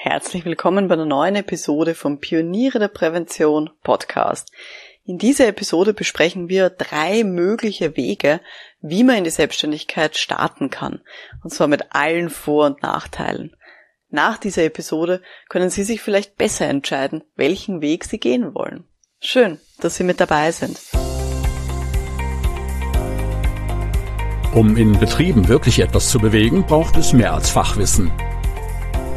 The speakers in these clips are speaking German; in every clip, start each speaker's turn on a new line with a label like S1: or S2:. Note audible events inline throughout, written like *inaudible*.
S1: Herzlich willkommen bei einer neuen Episode vom Pioniere der Prävention Podcast. In dieser Episode besprechen wir drei mögliche Wege, wie man in die Selbstständigkeit starten kann. Und zwar mit allen Vor- und Nachteilen. Nach dieser Episode können Sie sich vielleicht besser entscheiden, welchen Weg Sie gehen wollen. Schön, dass Sie mit dabei sind.
S2: Um in Betrieben wirklich etwas zu bewegen, braucht es mehr als Fachwissen.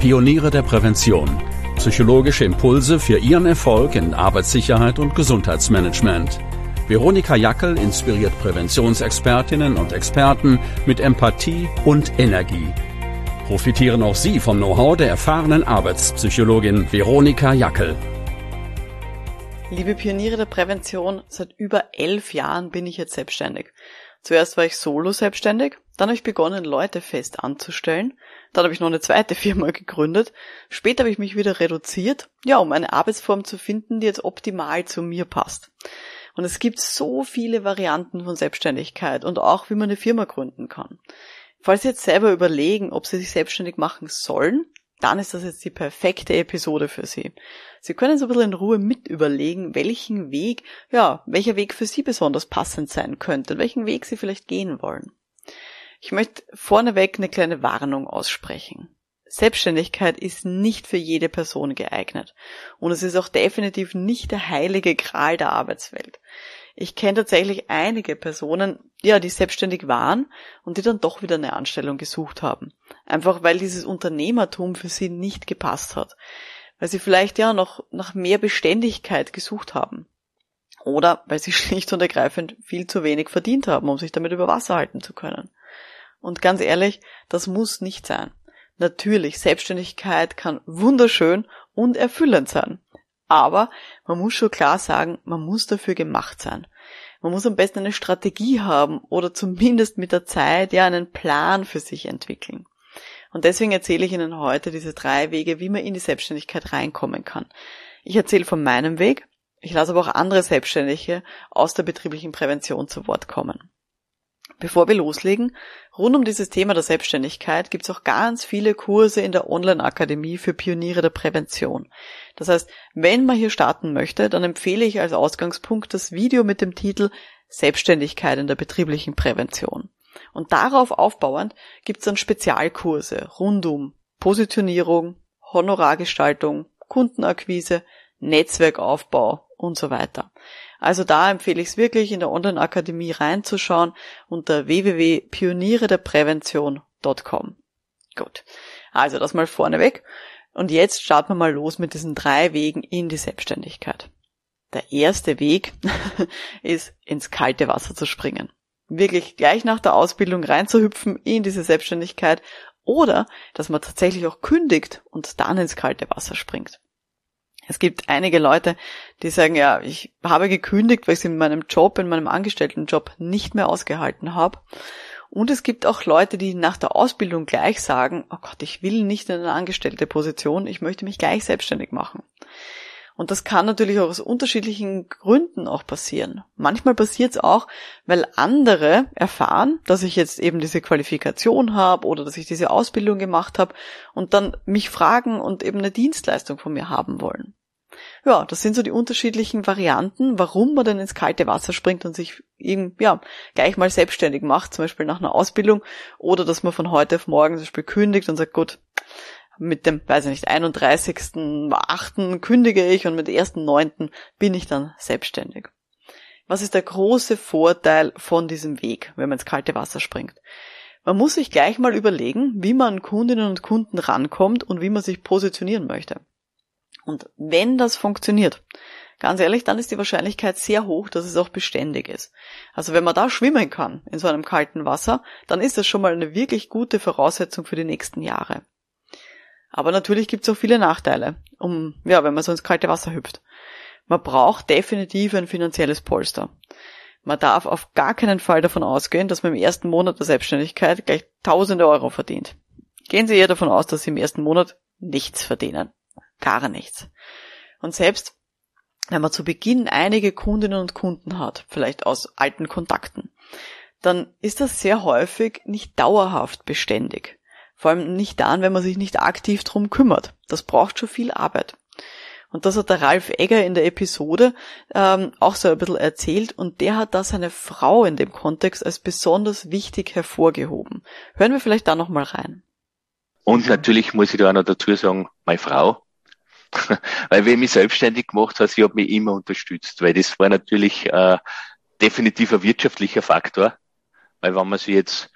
S2: Pioniere der Prävention. Psychologische Impulse für Ihren Erfolg in Arbeitssicherheit und Gesundheitsmanagement. Veronika Jackel inspiriert Präventionsexpertinnen und Experten mit Empathie und Energie. Profitieren auch Sie vom Know-how der erfahrenen Arbeitspsychologin Veronika Jackel.
S1: Liebe Pioniere der Prävention, seit über elf Jahren bin ich jetzt selbstständig. Zuerst war ich solo selbstständig, dann habe ich begonnen, Leute fest anzustellen, dann habe ich noch eine zweite Firma gegründet, später habe ich mich wieder reduziert, ja, um eine Arbeitsform zu finden, die jetzt optimal zu mir passt. Und es gibt so viele Varianten von Selbstständigkeit und auch, wie man eine Firma gründen kann. Falls Sie jetzt selber überlegen, ob Sie sich selbstständig machen sollen, dann ist das jetzt die perfekte Episode für Sie. Sie können so ein bisschen in Ruhe mit überlegen, welchen Weg, ja, welcher Weg für Sie besonders passend sein könnte, welchen Weg Sie vielleicht gehen wollen. Ich möchte vorneweg eine kleine Warnung aussprechen. Selbstständigkeit ist nicht für jede Person geeignet. Und es ist auch definitiv nicht der heilige Gral der Arbeitswelt. Ich kenne tatsächlich einige Personen, ja, die selbstständig waren und die dann doch wieder eine Anstellung gesucht haben. Einfach weil dieses Unternehmertum für sie nicht gepasst hat. Weil sie vielleicht ja noch nach mehr Beständigkeit gesucht haben. Oder weil sie *laughs* schlicht und ergreifend viel zu wenig verdient haben, um sich damit über Wasser halten zu können. Und ganz ehrlich, das muss nicht sein. Natürlich, Selbstständigkeit kann wunderschön und erfüllend sein. Aber man muss schon klar sagen, man muss dafür gemacht sein. Man muss am besten eine Strategie haben oder zumindest mit der Zeit ja einen Plan für sich entwickeln. Und deswegen erzähle ich Ihnen heute diese drei Wege, wie man in die Selbstständigkeit reinkommen kann. Ich erzähle von meinem Weg, ich lasse aber auch andere Selbstständige aus der betrieblichen Prävention zu Wort kommen. Bevor wir loslegen, rund um dieses Thema der Selbstständigkeit gibt es auch ganz viele Kurse in der Online-Akademie für Pioniere der Prävention. Das heißt, wenn man hier starten möchte, dann empfehle ich als Ausgangspunkt das Video mit dem Titel Selbstständigkeit in der betrieblichen Prävention. Und darauf aufbauend gibt es dann Spezialkurse rund um Positionierung, Honorargestaltung, Kundenakquise, Netzwerkaufbau und so weiter. Also da empfehle ich es wirklich, in der Online-Akademie reinzuschauen unter www.pioniere-der-prävention.com. Gut. Also das mal vorneweg. Und jetzt starten wir mal los mit diesen drei Wegen in die Selbstständigkeit. Der erste Weg *laughs* ist, ins kalte Wasser zu springen. Wirklich gleich nach der Ausbildung reinzuhüpfen in diese Selbstständigkeit oder dass man tatsächlich auch kündigt und dann ins kalte Wasser springt. Es gibt einige Leute, die sagen, ja, ich habe gekündigt, weil ich es in meinem Job, in meinem Angestelltenjob nicht mehr ausgehalten habe. Und es gibt auch Leute, die nach der Ausbildung gleich sagen, oh Gott, ich will nicht in eine angestellte Position, ich möchte mich gleich selbstständig machen. Und das kann natürlich auch aus unterschiedlichen Gründen auch passieren. Manchmal passiert es auch, weil andere erfahren, dass ich jetzt eben diese Qualifikation habe oder dass ich diese Ausbildung gemacht habe und dann mich fragen und eben eine Dienstleistung von mir haben wollen. Ja, das sind so die unterschiedlichen Varianten, warum man denn ins kalte Wasser springt und sich eben, ja, gleich mal selbstständig macht, zum Beispiel nach einer Ausbildung, oder dass man von heute auf morgen zum Beispiel kündigt und sagt, gut, mit dem, weiß ich nicht, 31.8. kündige ich und mit dem 1.9. bin ich dann selbstständig. Was ist der große Vorteil von diesem Weg, wenn man ins kalte Wasser springt? Man muss sich gleich mal überlegen, wie man an Kundinnen und Kunden rankommt und wie man sich positionieren möchte. Und wenn das funktioniert, ganz ehrlich, dann ist die Wahrscheinlichkeit sehr hoch, dass es auch beständig ist. Also wenn man da schwimmen kann in so einem kalten Wasser, dann ist das schon mal eine wirklich gute Voraussetzung für die nächsten Jahre. Aber natürlich gibt es auch viele Nachteile, um, ja, wenn man so ins kalte Wasser hüpft. Man braucht definitiv ein finanzielles Polster. Man darf auf gar keinen Fall davon ausgehen, dass man im ersten Monat der Selbstständigkeit gleich tausende Euro verdient. Gehen Sie eher davon aus, dass Sie im ersten Monat nichts verdienen. Gar nichts. Und selbst wenn man zu Beginn einige Kundinnen und Kunden hat, vielleicht aus alten Kontakten, dann ist das sehr häufig nicht dauerhaft beständig. Vor allem nicht dann, wenn man sich nicht aktiv drum kümmert. Das braucht schon viel Arbeit. Und das hat der Ralf Egger in der Episode ähm, auch so ein bisschen erzählt und der hat da seine Frau in dem Kontext als besonders wichtig hervorgehoben. Hören wir vielleicht da nochmal rein.
S3: Und natürlich muss ich da auch noch dazu sagen, meine Frau. *laughs* weil wenn ich mich selbstständig gemacht habe, sie hat mich immer unterstützt, weil das war natürlich äh, definitiv ein wirtschaftlicher Faktor. Weil wenn man sich jetzt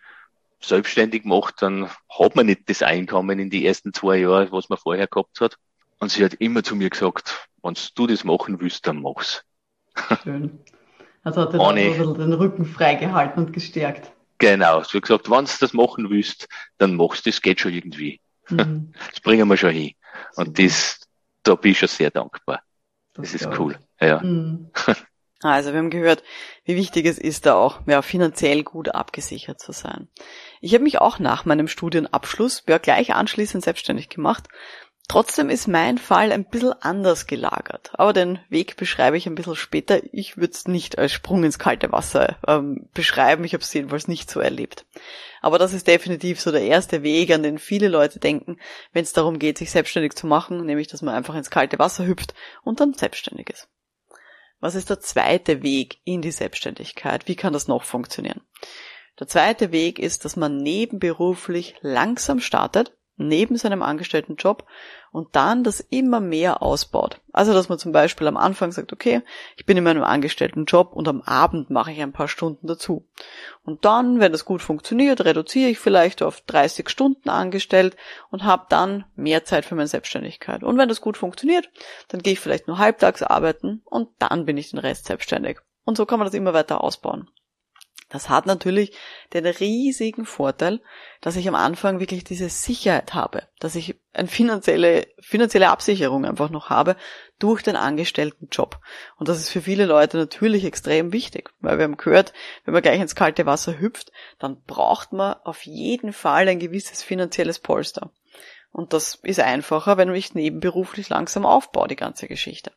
S3: selbstständig macht, dann hat man nicht das Einkommen in die ersten zwei Jahre, was man vorher gehabt hat. Und sie hat immer zu mir gesagt, wenn du das machen willst, dann mach's.
S1: Schön. Also hat er dann ein bisschen den Rücken freigehalten und gestärkt.
S3: Genau. Sie hat gesagt, wenn du das machen willst, dann machst du das, geht schon irgendwie. Mhm. *laughs* Das bringen wir schon hin. Und das, da bin ich schon sehr dankbar. Das, das ist cool. Ja. Mhm. *laughs*
S1: Also wir haben gehört, wie wichtig es ist, da auch ja, finanziell gut abgesichert zu sein. Ich habe mich auch nach meinem Studienabschluss ja, gleich anschließend selbstständig gemacht Trotzdem ist mein Fall ein bisschen anders gelagert. Aber den Weg beschreibe ich ein bisschen später. Ich würde es nicht als Sprung ins kalte Wasser ähm, beschreiben. Ich habe es jedenfalls nicht so erlebt. Aber das ist definitiv so der erste Weg, an den viele Leute denken, wenn es darum geht, sich selbstständig zu machen, nämlich dass man einfach ins kalte Wasser hüpft und dann selbstständig ist. Was ist der zweite Weg in die Selbstständigkeit? Wie kann das noch funktionieren? Der zweite Weg ist, dass man nebenberuflich langsam startet neben seinem angestellten Job und dann das immer mehr ausbaut. Also, dass man zum Beispiel am Anfang sagt, okay, ich bin in meinem angestellten Job und am Abend mache ich ein paar Stunden dazu. Und dann, wenn das gut funktioniert, reduziere ich vielleicht auf 30 Stunden angestellt und habe dann mehr Zeit für meine Selbstständigkeit. Und wenn das gut funktioniert, dann gehe ich vielleicht nur halbtags arbeiten und dann bin ich den Rest selbstständig. Und so kann man das immer weiter ausbauen. Das hat natürlich den riesigen Vorteil, dass ich am Anfang wirklich diese Sicherheit habe, dass ich eine finanzielle, finanzielle Absicherung einfach noch habe durch den angestellten Job. Und das ist für viele Leute natürlich extrem wichtig, weil wir haben gehört, wenn man gleich ins kalte Wasser hüpft, dann braucht man auf jeden Fall ein gewisses finanzielles Polster. Und das ist einfacher, wenn ich nebenberuflich langsam aufbaue, die ganze Geschichte.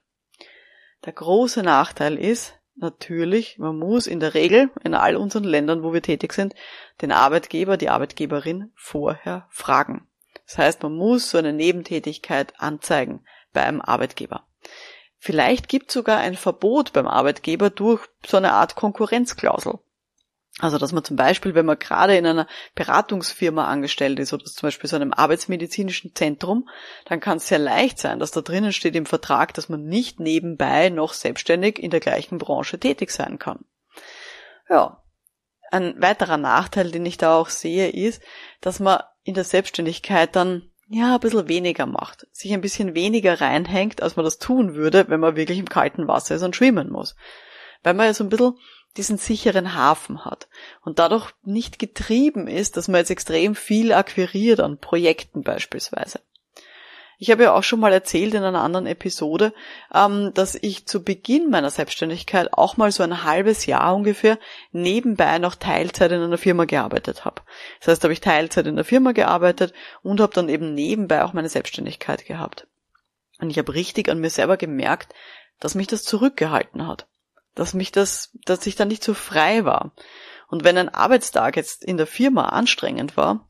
S1: Der große Nachteil ist, natürlich, man muss in der Regel in all unseren Ländern, wo wir tätig sind, den Arbeitgeber, die Arbeitgeberin vorher fragen. Das heißt, man muss so eine Nebentätigkeit anzeigen beim Arbeitgeber. Vielleicht gibt es sogar ein Verbot beim Arbeitgeber durch so eine Art Konkurrenzklausel. Also, dass man zum Beispiel, wenn man gerade in einer Beratungsfirma angestellt ist oder zum Beispiel so einem arbeitsmedizinischen Zentrum, dann kann es sehr leicht sein, dass da drinnen steht im Vertrag, dass man nicht nebenbei noch selbstständig in der gleichen Branche tätig sein kann. Ja. Ein weiterer Nachteil, den ich da auch sehe, ist, dass man in der Selbstständigkeit dann ja, ein bisschen weniger macht, sich ein bisschen weniger reinhängt, als man das tun würde, wenn man wirklich im kalten Wasser ist und schwimmen muss. Weil man ja so ein bisschen diesen sicheren Hafen hat und dadurch nicht getrieben ist, dass man jetzt extrem viel akquiriert an Projekten beispielsweise. Ich habe ja auch schon mal erzählt in einer anderen Episode, ähm, dass ich zu Beginn meiner Selbstständigkeit auch mal so ein halbes Jahr ungefähr nebenbei noch Teilzeit in einer Firma gearbeitet habe. Das heißt, habe ich Teilzeit in der Firma gearbeitet und habe dann eben nebenbei auch meine Selbstständigkeit gehabt. Und ich habe richtig an mir selber gemerkt, dass mich das zurückgehalten hat dass mich das, dass ich da nicht so frei war. Und wenn ein Arbeitstag jetzt in der Firma anstrengend war,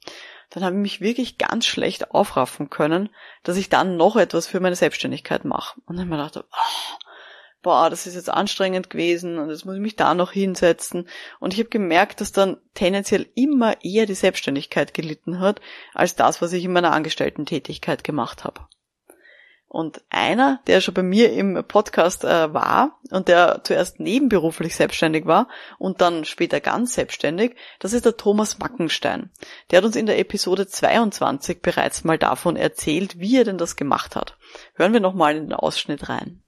S1: dann habe ich mich wirklich ganz schlecht aufraffen können, dass ich dann noch etwas für meine Selbstständigkeit mache. Und dann habe ich mir gedacht, oh, boah, das ist jetzt anstrengend gewesen und jetzt muss ich mich da noch hinsetzen. Und ich habe gemerkt, dass dann tendenziell immer eher die Selbstständigkeit gelitten hat, als das, was ich in meiner Angestellten-Tätigkeit gemacht habe. Und einer, der schon bei mir im Podcast äh, war und der zuerst nebenberuflich selbstständig war und dann später ganz selbstständig, das ist der Thomas Mackenstein. Der hat uns in der Episode 22 bereits mal davon erzählt, wie er denn das gemacht hat. Hören wir nochmal in den Ausschnitt rein.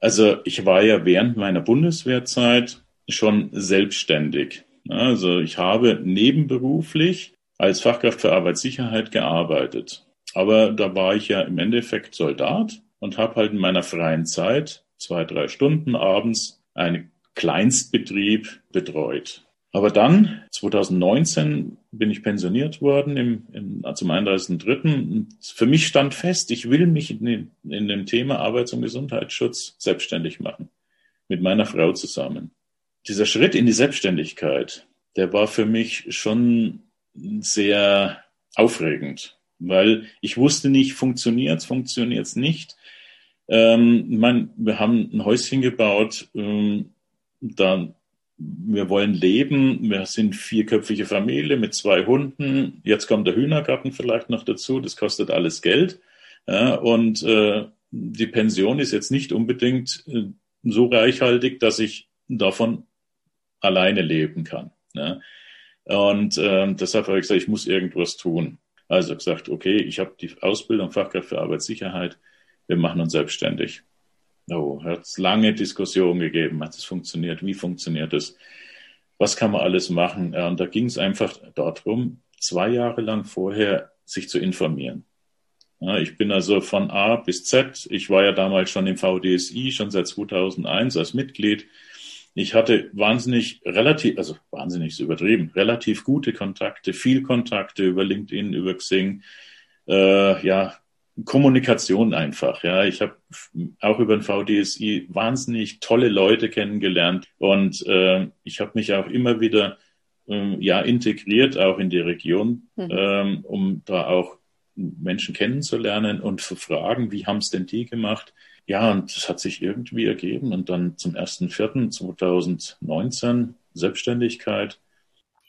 S4: Also ich war ja während meiner Bundeswehrzeit schon selbstständig. Also ich habe nebenberuflich als Fachkraft für Arbeitssicherheit gearbeitet. Aber da war ich ja im Endeffekt Soldat und habe halt in meiner freien Zeit zwei, drei Stunden abends einen Kleinstbetrieb betreut. Aber dann, 2019, bin ich pensioniert worden im, im, zum 31.03. Für mich stand fest, ich will mich in, in dem Thema Arbeits- und Gesundheitsschutz selbstständig machen. Mit meiner Frau zusammen. Dieser Schritt in die Selbstständigkeit, der war für mich schon sehr aufregend, weil ich wusste nicht, funktioniert's, funktioniert's nicht. Ähm, man, wir haben ein Häuschen gebaut, ähm, da wir wollen leben, wir sind vierköpfige Familie mit zwei Hunden, jetzt kommt der Hühnergarten vielleicht noch dazu, das kostet alles Geld. Ja, und äh, die Pension ist jetzt nicht unbedingt äh, so reichhaltig, dass ich davon alleine leben kann. Ja. Und äh, deshalb habe ich gesagt, ich muss irgendwas tun. Also gesagt, okay, ich habe die Ausbildung Fachkraft für Arbeitssicherheit, wir machen uns selbstständig. Oh, hat es lange Diskussionen gegeben, hat es funktioniert, wie funktioniert es, was kann man alles machen. Und da ging es einfach darum, zwei Jahre lang vorher sich zu informieren. Ich bin also von A bis Z, ich war ja damals schon im VDSI, schon seit 2001 als Mitglied. Ich hatte wahnsinnig, relativ, also wahnsinnig ist übertrieben, relativ gute Kontakte, viel Kontakte über LinkedIn, über Xing. Äh, ja, Kommunikation einfach. Ja, ich habe auch über den VDSI wahnsinnig tolle Leute kennengelernt und äh, ich habe mich auch immer wieder äh, ja integriert auch in die Region, mhm. ähm, um da auch Menschen kennenzulernen und zu fragen, wie haben es denn die gemacht? Ja, und das hat sich irgendwie ergeben und dann zum 1.4.2019 Selbstständigkeit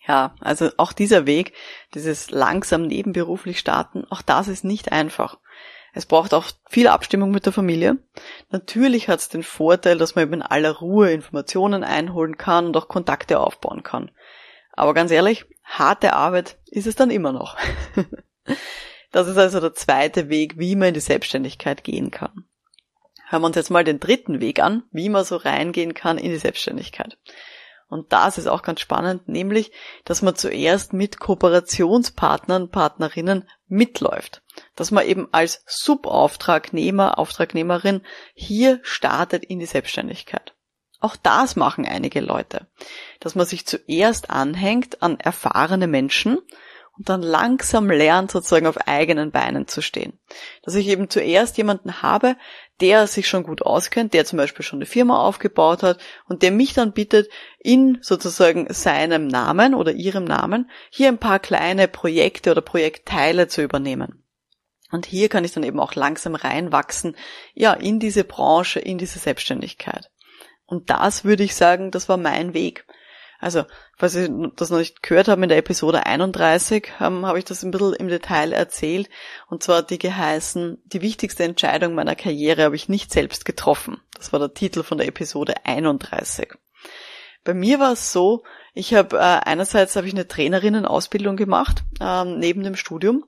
S1: ja, also auch dieser Weg, dieses langsam nebenberuflich starten, auch das ist nicht einfach. Es braucht auch viel Abstimmung mit der Familie. Natürlich hat es den Vorteil, dass man eben in aller Ruhe Informationen einholen kann und auch Kontakte aufbauen kann. Aber ganz ehrlich, harte Arbeit ist es dann immer noch. *laughs* das ist also der zweite Weg, wie man in die Selbstständigkeit gehen kann. Hören wir uns jetzt mal den dritten Weg an, wie man so reingehen kann in die Selbstständigkeit. Und das ist auch ganz spannend, nämlich, dass man zuerst mit Kooperationspartnern, Partnerinnen mitläuft. Dass man eben als Subauftragnehmer, Auftragnehmerin hier startet in die Selbstständigkeit. Auch das machen einige Leute. Dass man sich zuerst anhängt an erfahrene Menschen und dann langsam lernt, sozusagen auf eigenen Beinen zu stehen. Dass ich eben zuerst jemanden habe, der sich schon gut auskennt, der zum Beispiel schon eine Firma aufgebaut hat und der mich dann bittet, in sozusagen seinem Namen oder ihrem Namen hier ein paar kleine Projekte oder Projektteile zu übernehmen. Und hier kann ich dann eben auch langsam reinwachsen, ja, in diese Branche, in diese Selbstständigkeit. Und das würde ich sagen, das war mein Weg. Also, falls Sie das noch nicht gehört haben, in der Episode 31 ähm, habe ich das ein bisschen im Detail erzählt. Und zwar die geheißen, die wichtigste Entscheidung meiner Karriere habe ich nicht selbst getroffen. Das war der Titel von der Episode 31. Bei mir war es so, ich habe äh, einerseits habe ich eine Trainerinnenausbildung gemacht, ähm, neben dem Studium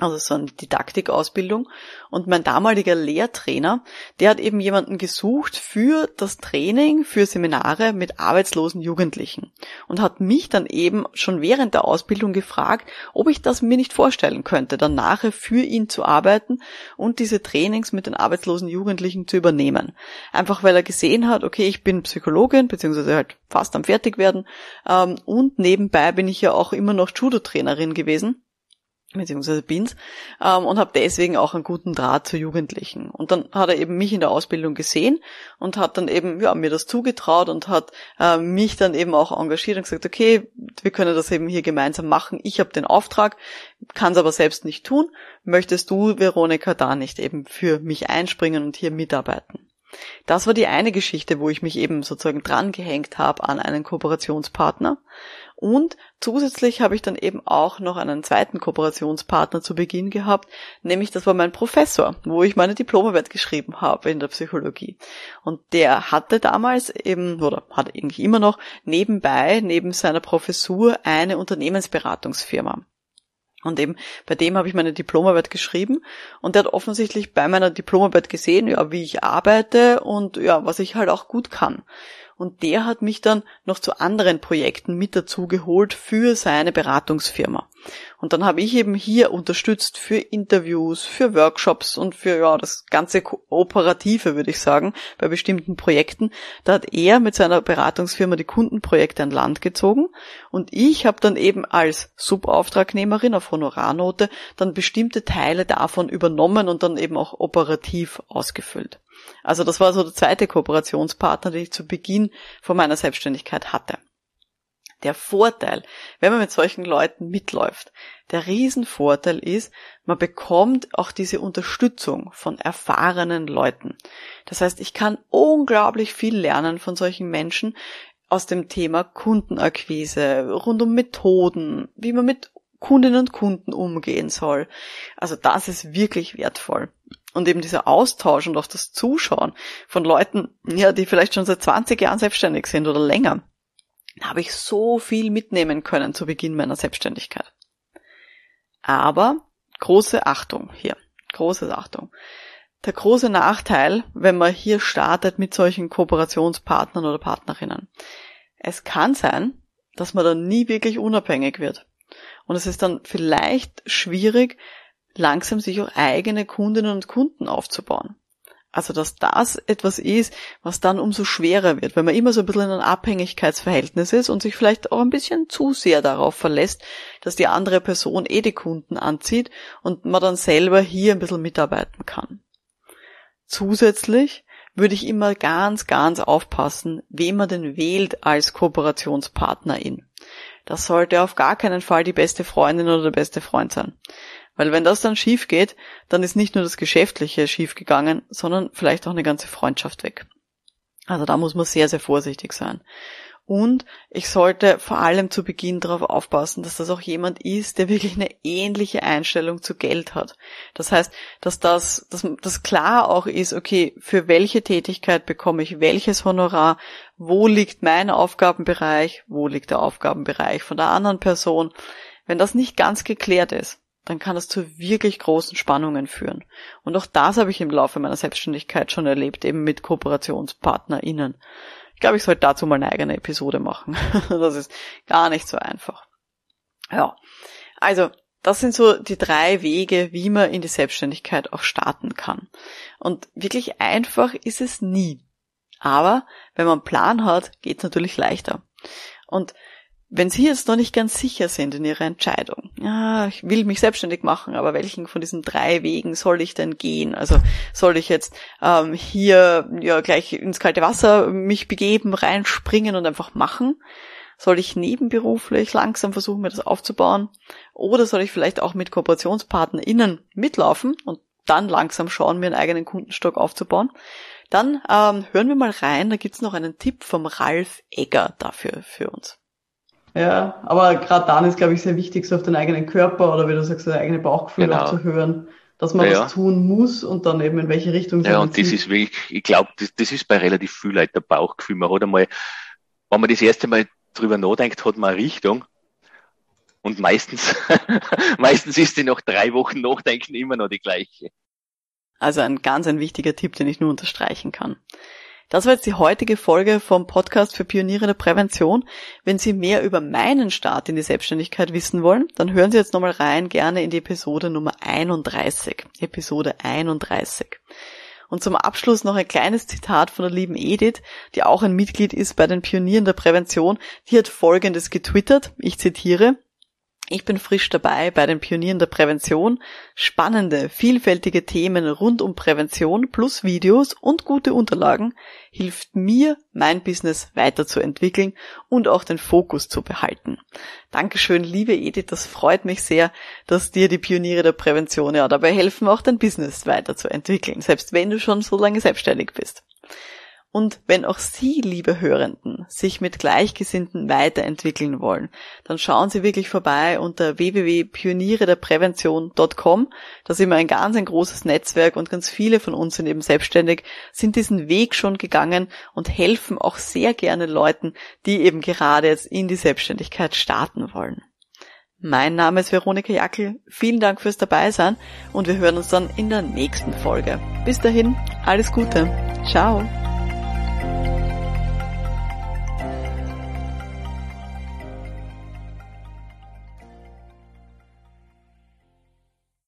S1: also so eine Didaktikausbildung. Und mein damaliger Lehrtrainer, der hat eben jemanden gesucht für das Training, für Seminare mit arbeitslosen Jugendlichen. Und hat mich dann eben schon während der Ausbildung gefragt, ob ich das mir nicht vorstellen könnte, dann nachher für ihn zu arbeiten und diese Trainings mit den arbeitslosen Jugendlichen zu übernehmen. Einfach weil er gesehen hat, okay, ich bin Psychologin, beziehungsweise halt fast am Fertigwerden, ähm, und nebenbei bin ich ja auch immer noch Judo-Trainerin gewesen beziehungsweise bin's, ähm, und habe deswegen auch einen guten Draht zu Jugendlichen. Und dann hat er eben mich in der Ausbildung gesehen und hat dann eben ja, mir das zugetraut und hat äh, mich dann eben auch engagiert und gesagt, okay, wir können das eben hier gemeinsam machen. Ich habe den Auftrag, kann es aber selbst nicht tun. Möchtest du, Veronika, da nicht eben für mich einspringen und hier mitarbeiten? Das war die eine Geschichte, wo ich mich eben sozusagen dran gehängt habe an einen Kooperationspartner. Und zusätzlich habe ich dann eben auch noch einen zweiten Kooperationspartner zu Beginn gehabt, nämlich das war mein Professor, wo ich meine Diplomarbeit geschrieben habe in der Psychologie. Und der hatte damals eben, oder hat eigentlich immer noch, nebenbei, neben seiner Professur, eine Unternehmensberatungsfirma. Und eben bei dem habe ich meine Diplomarbeit geschrieben. Und der hat offensichtlich bei meiner Diplomarbeit gesehen, ja, wie ich arbeite und ja, was ich halt auch gut kann und der hat mich dann noch zu anderen Projekten mit dazu geholt für seine Beratungsfirma. Und dann habe ich eben hier unterstützt für Interviews, für Workshops und für ja das ganze Operative, würde ich sagen, bei bestimmten Projekten. Da hat er mit seiner Beratungsfirma die Kundenprojekte an Land gezogen und ich habe dann eben als Subauftragnehmerin auf Honorarnote dann bestimmte Teile davon übernommen und dann eben auch operativ ausgefüllt. Also das war so der zweite Kooperationspartner, den ich zu Beginn von meiner Selbstständigkeit hatte. Der Vorteil, wenn man mit solchen Leuten mitläuft, der Riesenvorteil ist, man bekommt auch diese Unterstützung von erfahrenen Leuten. Das heißt, ich kann unglaublich viel lernen von solchen Menschen aus dem Thema Kundenakquise, rund um Methoden, wie man mit Kundinnen und Kunden umgehen soll. Also das ist wirklich wertvoll. Und eben dieser Austausch und auch das Zuschauen von Leuten, ja, die vielleicht schon seit 20 Jahren selbstständig sind oder länger, habe ich so viel mitnehmen können zu Beginn meiner Selbstständigkeit. Aber große Achtung hier, große Achtung. Der große Nachteil, wenn man hier startet mit solchen Kooperationspartnern oder Partnerinnen. Es kann sein, dass man dann nie wirklich unabhängig wird. Und es ist dann vielleicht schwierig, langsam sich auch eigene Kundinnen und Kunden aufzubauen. Also, dass das etwas ist, was dann umso schwerer wird, wenn man immer so ein bisschen in einem Abhängigkeitsverhältnis ist und sich vielleicht auch ein bisschen zu sehr darauf verlässt, dass die andere Person eh die Kunden anzieht und man dann selber hier ein bisschen mitarbeiten kann. Zusätzlich würde ich immer ganz, ganz aufpassen, wem man denn wählt als Kooperationspartnerin. Das sollte auf gar keinen Fall die beste Freundin oder der beste Freund sein. Weil wenn das dann schief geht, dann ist nicht nur das Geschäftliche schief gegangen, sondern vielleicht auch eine ganze Freundschaft weg. Also da muss man sehr, sehr vorsichtig sein. Und ich sollte vor allem zu Beginn darauf aufpassen, dass das auch jemand ist, der wirklich eine ähnliche Einstellung zu Geld hat. Das heißt, dass das, dass das klar auch ist, okay, für welche Tätigkeit bekomme ich welches Honorar, wo liegt mein Aufgabenbereich, wo liegt der Aufgabenbereich von der anderen Person. Wenn das nicht ganz geklärt ist, dann kann das zu wirklich großen Spannungen führen. Und auch das habe ich im Laufe meiner Selbstständigkeit schon erlebt, eben mit KooperationspartnerInnen. Ich glaube, ich sollte dazu mal eine eigene Episode machen. *laughs* das ist gar nicht so einfach. Ja. Also, das sind so die drei Wege, wie man in die Selbstständigkeit auch starten kann. Und wirklich einfach ist es nie. Aber wenn man einen Plan hat, geht es natürlich leichter. Und wenn Sie jetzt noch nicht ganz sicher sind in Ihrer Entscheidung, ja, ich will mich selbstständig machen, aber welchen von diesen drei Wegen soll ich denn gehen? Also soll ich jetzt ähm, hier ja gleich ins kalte Wasser mich begeben, reinspringen und einfach machen? Soll ich nebenberuflich langsam versuchen, mir das aufzubauen? Oder soll ich vielleicht auch mit KooperationspartnerInnen mitlaufen und dann langsam schauen, mir einen eigenen Kundenstock aufzubauen? Dann ähm, hören wir mal rein, da gibt's noch einen Tipp vom Ralf Egger dafür für uns.
S5: Ja, aber gerade dann ist, glaube ich, sehr wichtig, so auf den eigenen Körper oder wie du sagst, das eigene Bauchgefühl genau. auch zu hören, dass man ja, was tun muss und dann eben in welche Richtung.
S3: Ja, und das zieht. ist wirklich, ich glaube, das, das ist bei relativ viel Leuten der Bauchgefühl. Man hat einmal, wenn man das erste Mal drüber nachdenkt, hat man eine Richtung. Und meistens, *laughs* meistens ist die nach drei Wochen Nachdenken immer noch die gleiche.
S1: Also ein ganz ein wichtiger Tipp, den ich nur unterstreichen kann. Das war jetzt die heutige Folge vom Podcast für Pioniere der Prävention. Wenn Sie mehr über meinen Start in die Selbstständigkeit wissen wollen, dann hören Sie jetzt nochmal rein, gerne in die Episode Nummer 31. Episode 31. Und zum Abschluss noch ein kleines Zitat von der lieben Edith, die auch ein Mitglied ist bei den Pionieren der Prävention. Die hat Folgendes getwittert, ich zitiere, ich bin frisch dabei bei den Pionieren der Prävention. Spannende, vielfältige Themen rund um Prävention plus Videos und gute Unterlagen hilft mir, mein Business weiterzuentwickeln und auch den Fokus zu behalten. Dankeschön, liebe Edith, das freut mich sehr, dass dir die Pioniere der Prävention ja dabei helfen, auch dein Business weiterzuentwickeln, selbst wenn du schon so lange selbstständig bist. Und wenn auch Sie, liebe Hörenden, sich mit Gleichgesinnten weiterentwickeln wollen, dann schauen Sie wirklich vorbei unter www.pionierederprävention.com. Da sind wir ein ganz ein großes Netzwerk und ganz viele von uns sind eben selbstständig, sind diesen Weg schon gegangen und helfen auch sehr gerne Leuten, die eben gerade jetzt in die Selbstständigkeit starten wollen. Mein Name ist Veronika Jackel. Vielen Dank fürs Dabeisein und wir hören uns dann in der nächsten Folge. Bis dahin, alles Gute. Ciao. Bye.